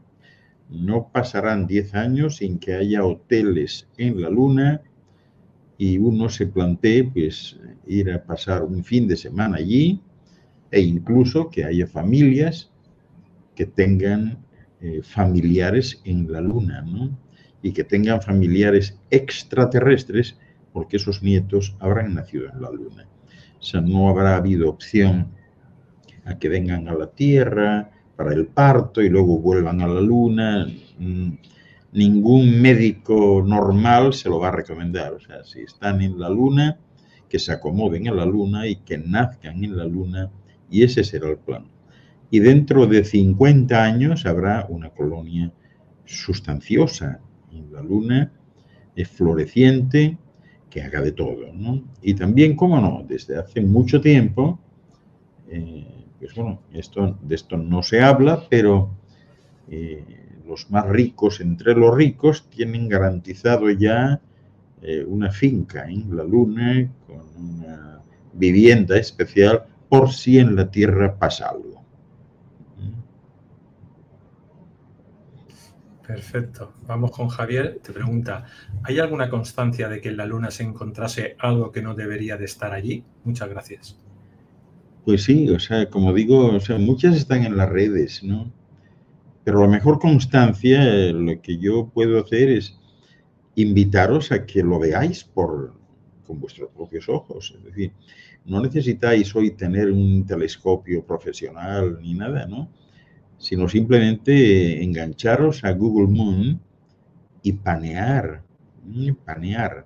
No pasarán 10 años sin que haya hoteles en la Luna y uno se plantee pues ir a pasar un fin de semana allí e incluso que haya familias que tengan eh, familiares en la Luna, ¿no? Y que tengan familiares extraterrestres porque esos nietos habrán nacido en la Luna. O sea, no habrá habido opción a que vengan a la Tierra para el parto y luego vuelvan a la Luna. Mm, ningún médico normal se lo va a recomendar. O sea, si están en la Luna, que se acomoden en la Luna y que nazcan en la Luna, y ese será el plan. Y dentro de 50 años habrá una colonia sustanciosa en la Luna, es floreciente, que haga de todo. Y también, cómo no, desde hace mucho tiempo, eh, pues bueno, esto, de esto no se habla, pero eh, los más ricos entre los ricos tienen garantizado ya eh, una finca en la Luna con una vivienda especial por si en la Tierra pasa algo. Perfecto. Vamos con Javier. Te pregunta, ¿hay alguna constancia de que en la Luna se encontrase algo que no debería de estar allí? Muchas gracias. Pues sí, o sea, como digo, o sea, muchas están en las redes, ¿no? Pero la mejor constancia, lo que yo puedo hacer es invitaros a que lo veáis por, con vuestros propios ojos. Es decir, no necesitáis hoy tener un telescopio profesional ni nada, ¿no? Sino simplemente engancharos a Google Moon y panear, panear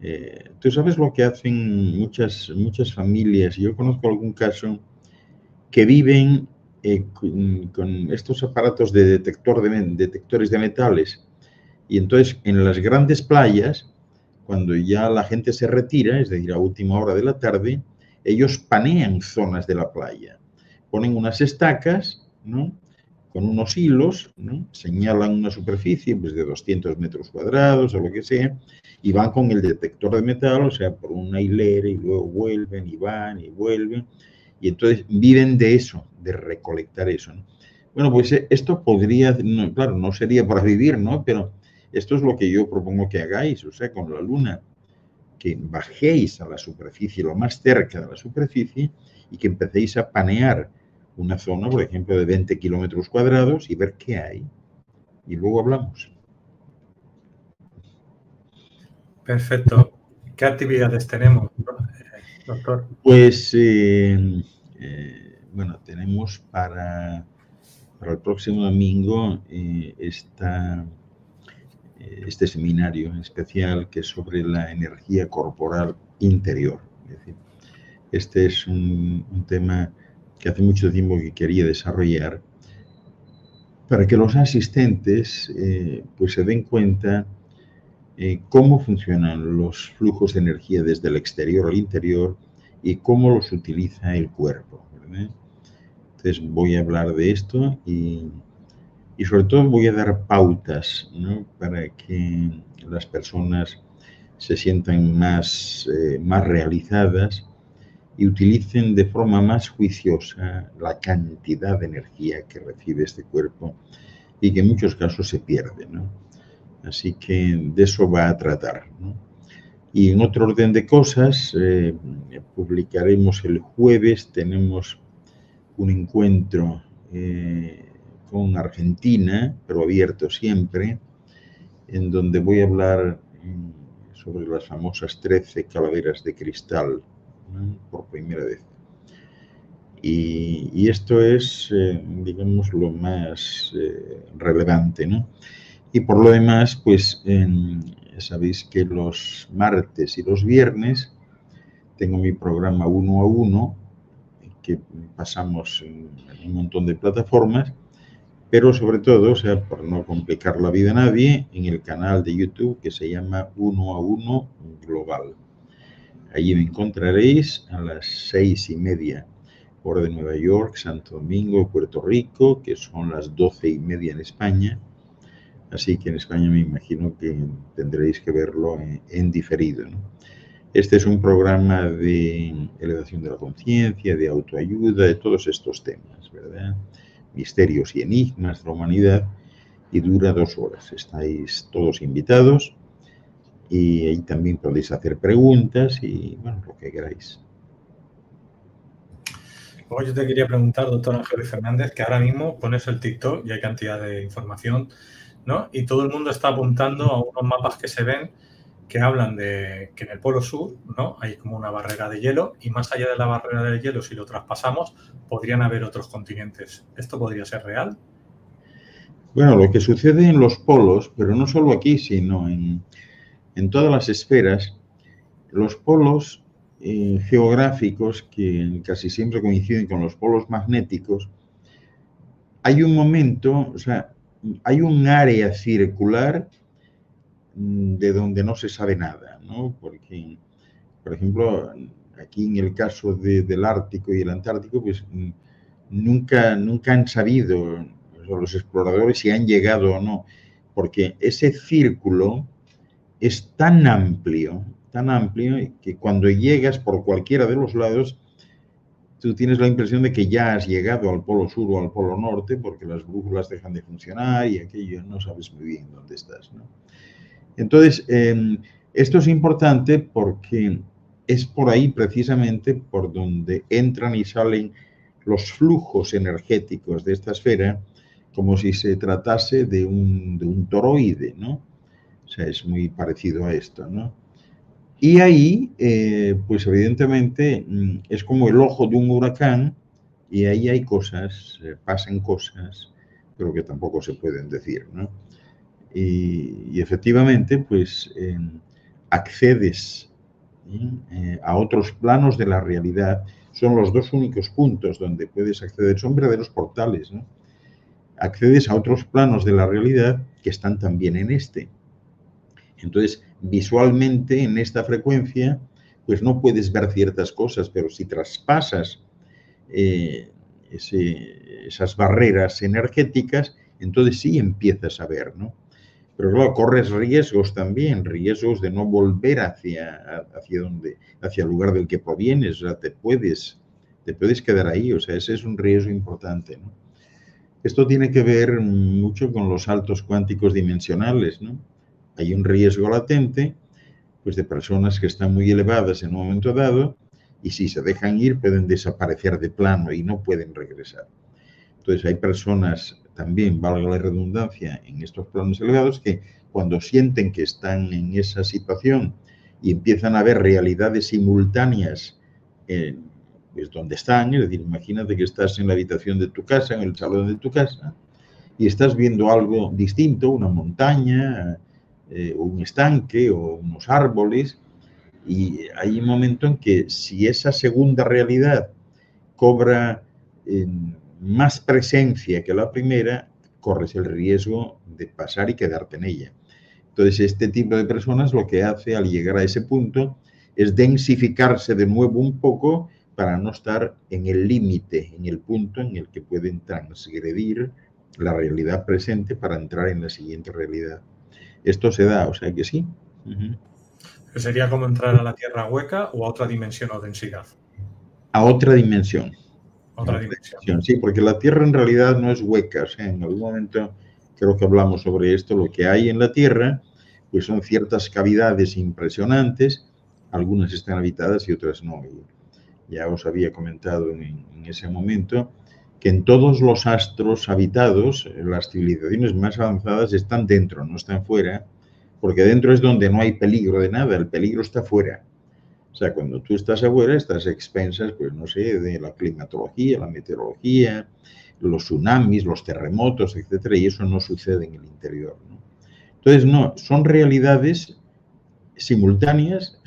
eh, Tú sabes lo que hacen muchas, muchas familias. Yo conozco algún caso que viven eh, con, estos aparatos de, detector de detectores de metales. Y entonces en las grandes playas, cuando ya la gente se retira, es decir, a última hora de la tarde, ellos panean zonas de la playa. Ponen unas estacas, ¿no? con unos hilos, señalan una superficie pues, de 200 metros cuadrados o lo que sea, y van con el detector de metal, o sea, por una hilera, y luego vuelven y van y vuelven, y entonces viven de eso, de recolectar eso. Bueno, pues eh, esto podría, claro, no sería para vivir, ¿no? Pero esto es lo que yo propongo que hagáis, o sea, con la luna, que bajéis a la superficie, lo más cerca de la superficie, y que empecéis a panear una zona, por ejemplo, de 20 kilómetros cuadrados y ver qué hay. Y luego hablamos. Perfecto. ¿Qué actividades tenemos, doctor? Pues, eh, eh, bueno, tenemos para, para, el próximo domingo eh, este seminario especial que es sobre la energía corporal interior. este es un, un tema que hace mucho tiempo que quería desarrollar, para que los asistentes eh, pues se den cuenta eh, cómo funcionan los flujos de energía desde el exterior al interior y cómo los utiliza el cuerpo. Entonces voy a hablar de esto y, y sobre todo voy a dar pautas para que las personas se sientan más, eh, más realizadas y utilicen de forma más juiciosa la cantidad de energía que recibe este cuerpo y que en muchos casos se pierde. Así que de eso va a tratar. Y en otro orden de cosas, eh, publicaremos el jueves, tenemos un encuentro eh, con Argentina, pero abierto siempre, en donde voy a hablar mm, sobre las famosas 13 calaveras de cristal por primera vez. Y, esto es, eh, digamos, lo más eh, relevante, ¿no? Y por lo demás, pues sabéis que los martes y los viernes tengo mi programa uno a uno, que pasamos en, un montón de plataformas, pero sobre todo, o sea, por no complicar la vida a nadie, en el canal de YouTube que se llama Uno a Uno Global. Allí me encontraréis a las seis y media hora de Nueva York, Santo Domingo, Puerto Rico, que son las doce y media en España. Así que en España me imagino que tendréis que verlo en, diferido. Este es un programa de elevación de la conciencia, de autoayuda, de todos estos temas, ¿verdad? Misterios y enigmas de la humanidad y dura dos horas. Estáis todos invitados y ahí también podéis hacer preguntas y, bueno, lo que queráis. Luego yo te quería preguntar, doctor Ángel Fernández, que ahora mismo pones el TikTok y hay cantidad de información, ¿no? Y todo el mundo está apuntando a unos mapas que se ven que hablan de que en el Polo Sur, ¿no? Hay como una barrera de hielo y más allá de la barrera de hielo, si lo traspasamos, podrían haber otros continentes. ¿Esto podría ser real? Bueno, lo que sucede en los polos, pero no solo aquí, sino en, en todas las esferas, los polos eh, geográficos que casi siempre coinciden con los polos magnéticos, hay un momento, o sea, hay un área circular de donde no se sabe nada, ¿no? Porque, por ejemplo, aquí en el caso del Ártico y el Antártico, pues mm, nunca, nunca han sabido los exploradores si han llegado o no, porque ese círculo es tan amplio, tan amplio que cuando llegas por cualquiera de los lados, tú tienes la impresión de que ya has llegado al polo sur o al polo norte porque las brújulas dejan de funcionar y aquello no sabes muy bien dónde estás. Entonces, em, esto es importante porque es por ahí precisamente por donde entran y salen los flujos energéticos de esta esfera como si se tratase de un, de un toroide, ¿no? O sea, es muy parecido a esto, ¿no? Y ahí, eh, pues evidentemente, mm, es como el ojo de un huracán y ahí hay cosas, eh, pasan cosas, pero que tampoco se pueden decir, ¿no? Y, efectivamente, pues accedes eh, a otros planos de la realidad. Son los dos únicos puntos donde puedes acceder, son verdaderos portales, ¿no? Accedes a otros planos de la realidad que están también en este. Entonces, visualmente en esta frecuencia, pues no puedes ver ciertas cosas, pero si traspasas eh, esas barreras energéticas, entonces sí empiezas a ver, ¿no? Pero luego corres riesgos también, riesgos de no volver hacia, hacia, donde, hacia el lugar del que provienes, o sea, te puedes, te puedes quedar ahí, o sea, ese es un riesgo importante. Esto tiene que ver mucho con los saltos cuánticos dimensionales, ¿no? hay un riesgo latente pues de personas que están muy elevadas en un momento dado y si se dejan ir pueden desaparecer de plano y no pueden regresar. Entonces hay personas también, valga la redundancia, en estos planos elevados que cuando sienten que están en esa situación y empiezan a ver realidades simultáneas eh, pues donde están, es decir, imagínate que estás en la habitación de tu casa, en el salón de tu casa, y estás viendo algo distinto, una montaña, eh, un estanque o unos árboles, y hay un momento en que si esa segunda realidad cobra más presencia que la primera, corres el riesgo de pasar y quedarte en ella. Entonces, este tipo de personas lo que hace al llegar a ese punto es densificarse de nuevo un poco para no estar en el límite, en el punto en el que pueden transgredir la realidad presente para entrar en la siguiente realidad esto se da, o sea que sí. ¿Sería como entrar a la Tierra hueca o a otra dimensión o densidad? A otra dimensión. Otra. Sí, porque la Tierra en realidad no es hueca. en algún momento creo que hablamos sobre esto. Lo que hay en la Tierra, pues son ciertas cavidades impresionantes. Algunas están habitadas y otras no. Ya os había comentado en, ese momento que en todos los astros habitados, las civilizaciones más avanzadas están dentro, no están fuera, porque dentro es donde no hay peligro de nada, el peligro está fuera. O sea, cuando tú estás afuera, estás expensas, pues no sé, de la climatología, la meteorología, los tsunamis, los terremotos, etcétera, y eso no sucede en el interior. Entonces, no, son realidades simultáneas,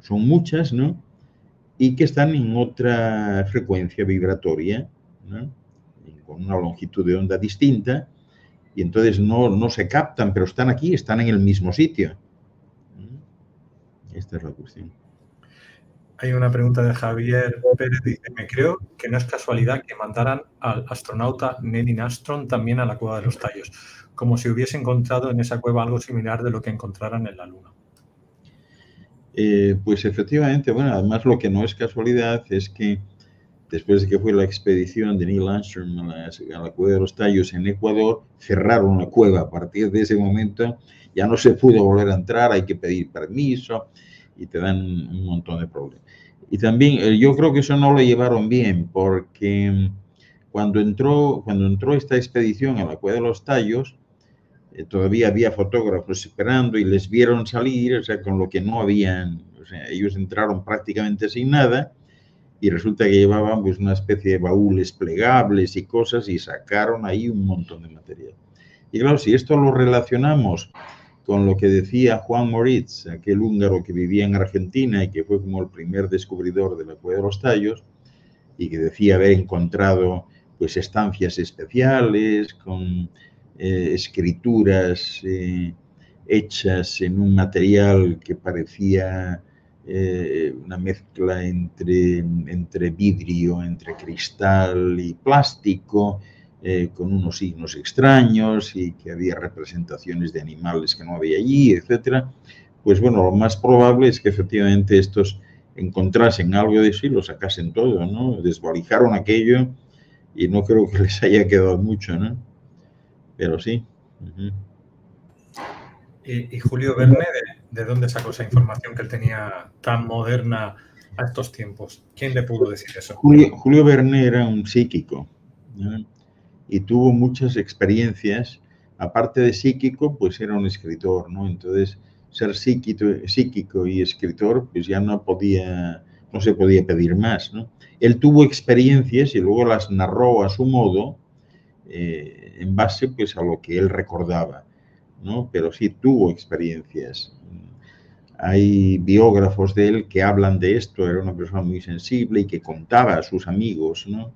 son muchas, ¿no? Y que están en otra frecuencia vibratoria, ¿no? con una longitud de onda distinta, y entonces no, no se captan, pero están aquí, están en el mismo sitio. Esta es la cuestión. Hay una pregunta de Javier Pérez. Dice, me creo que no es casualidad que mandaran al astronauta Neil Armstrong también a la cueva de los tallos, como si hubiese encontrado en esa cueva algo similar de lo que encontraran en la Luna. Eh, pues efectivamente, bueno, además lo que no es casualidad es que después de que fue la expedición de Neil Armstrong a la, cueva de los tallos en Ecuador, cerraron la cueva. A partir de ese momento ya no se pudo volver a entrar, hay que pedir permiso y te dan un montón de problemas. Y también eh, yo creo que eso no lo llevaron bien, porque mm, cuando entró, cuando entró esta expedición a la Cueva de los Tallos, eh, todavía había fotógrafos esperando y les vieron salir, o sea, con lo que no habían, ellos entraron prácticamente sin nada y resulta que llevaban pues una especie de baúles plegables y cosas y sacaron ahí un montón de material. Y claro, si esto lo relacionamos con lo que decía Juan Moritz, aquel húngaro que vivía en Argentina y que fue como el primer descubridor de la Cueva de los Tallos, y que decía haber encontrado pues estancias especiales con eh, escrituras eh, hechas en un material que parecía eh, una mezcla entre, entre vidrio, entre cristal y plástico, eh, con unos signos extraños y que había representaciones de animales que no había allí, etcétera, pues bueno, lo más probable es que efectivamente estos encontrasen algo de eso y lo sacasen todo, ¿no? Desvalijaron aquello y no creo que les haya quedado mucho, ¿no? Pero sí. ¿Y, Julio Verne, ¿de, dónde sacó esa información que él tenía tan moderna a estos tiempos? ¿Quién le pudo decir eso? Julio, Julio Verne era un psíquico. ¿no? Y tuvo muchas experiencias. Aparte de psíquico, pues era un escritor, ¿no? Entonces, ser psíquico, psíquico y escritor, pues ya no podía, no se podía pedir más, ¿no? Él tuvo experiencias y luego las narró a su modo, eh, en base pues a lo que él recordaba, ¿no? Pero sí tuvo experiencias. Hay biógrafos de él que hablan de esto, era una persona muy sensible y que contaba a sus amigos, ¿no?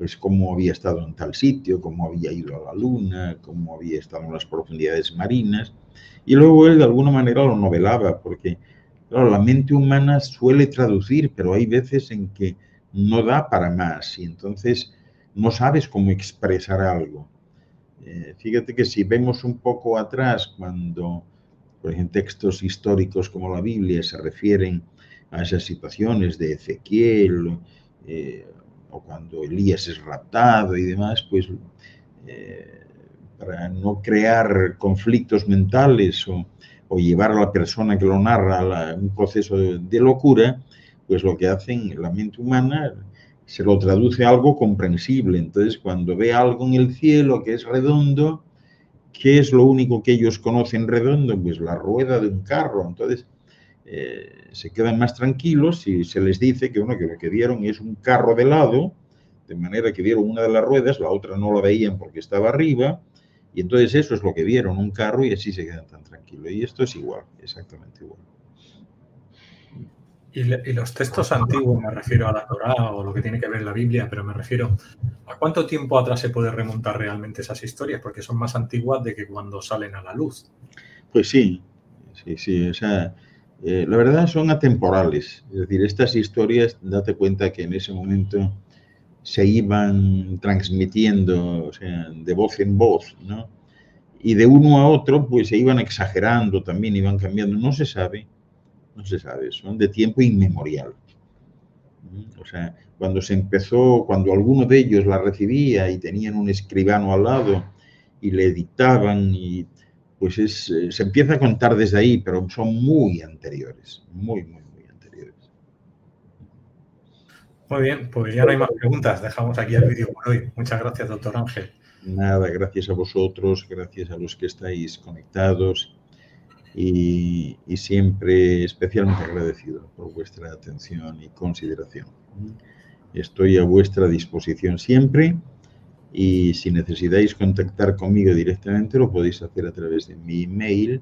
Pues cómo había estado en tal sitio, cómo había ido a la luna, cómo había estado en las profundidades marinas. Y luego él de alguna manera lo novelaba, porque claro, la mente humana suele traducir, pero hay veces en que no da para más y entonces no sabes cómo expresar algo. Eh, fíjate que si vemos un poco atrás, cuando, por ejemplo, textos históricos como la Biblia se refieren a esas situaciones de Ezequiel, eh, o cuando Elías es raptado y demás, pues eh, para no crear conflictos mentales o, llevar a la persona que lo narra a un proceso de, locura, pues lo que hacen la mente humana se lo traduce a algo comprensible. Entonces, cuando ve algo en el cielo que es redondo, ¿qué es lo único que ellos conocen redondo? Pues la rueda de un carro. Entonces, eh, se quedan más tranquilos si se les dice que, uno que lo que vieron es un carro de lado, de manera que vieron una de las ruedas, la otra no la veían porque estaba arriba, y entonces eso es lo que vieron, un carro, y así se quedan tan tranquilos. Y esto es igual, exactamente igual. Y, los textos antiguos, me refiero a la Torá o lo que tiene que ver la Biblia, pero me refiero a cuánto tiempo atrás se puede remontar realmente esas historias, porque son más antiguas de que cuando salen a la luz. Pues sí, sí, sí, o sea, eh, la verdad son atemporales. Es decir, estas historias, date cuenta que en ese momento se iban transmitiendo de voz en voz, ¿no? Y de uno a otro, pues se iban exagerando también, iban cambiando. No se sabe, no se sabe, son de tiempo inmemorial. O sea, cuando se empezó, cuando alguno de ellos la recibía y tenían un escribano al lado y le dictaban y pues es, eh, se empieza a contar desde ahí, pero son muy anteriores, muy, muy, muy anteriores. Muy bien, pues ya no hay más preguntas. Dejamos aquí el vídeo por hoy. Muchas gracias, doctor Ángel. Nada, gracias a vosotros, gracias a los que estáis conectados y, siempre especialmente agradecido por vuestra atención y consideración. Estoy a vuestra disposición siempre y si necesitáis contactar conmigo directamente lo podéis hacer a través de mi email,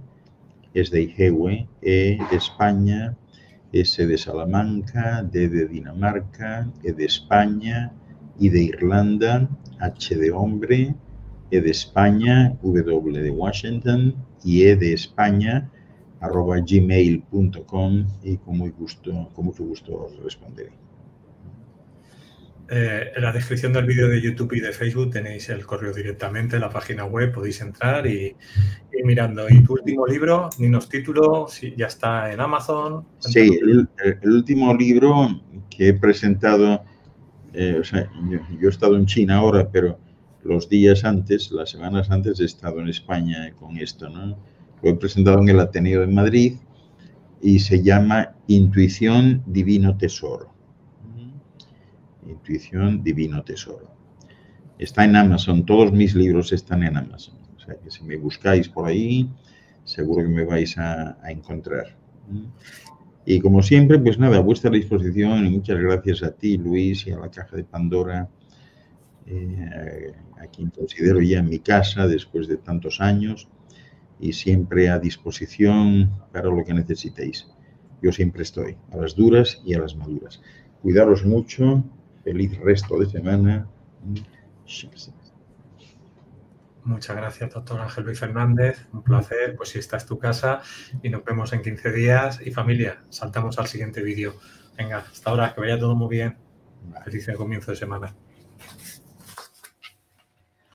es de Igewe, E de España, S de Salamanca, D de Dinamarca, E de España, I de Irlanda, H de hombre, E de España, W de Washington y E de España, arroba gmail.com y con, muy gusto, con mucho gusto os responderé. Eh, en la descripción del vídeo de YouTube y de Facebook tenéis el correo directamente, la página web, podéis entrar y ir mirando. Y tu último libro, ni nos título, ya está en Amazon. Sí, el, último libro que he presentado, eh, o sea, yo, he estado en China ahora, pero los días antes, las semanas antes, he estado en España con esto, ¿no? Lo he presentado en el Ateneo de Madrid y se llama Intuición Divino Tesoro Intuición, Divino Tesoro. Está en Amazon, todos mis libros están en Amazon. O sea que si me buscáis por ahí, seguro que me vais a, encontrar. Y como siempre, pues nada, a vuestra disposición muchas gracias a ti, Luis, y a la Caja de Pandora, eh, a quien considero ya en mi casa después de tantos años y siempre a disposición para lo que necesitéis. Yo siempre estoy, a las duras y a las maduras. Cuidaros mucho Feliz resto de semana. Muchas gracias, doctor Ángel Luis Fernández. Un placer. Pues si esta es tu casa y nos vemos en 15 días. Y familia, saltamos al siguiente vídeo. Venga, hasta ahora, que vaya todo muy bien. Feliz comienzo de semana.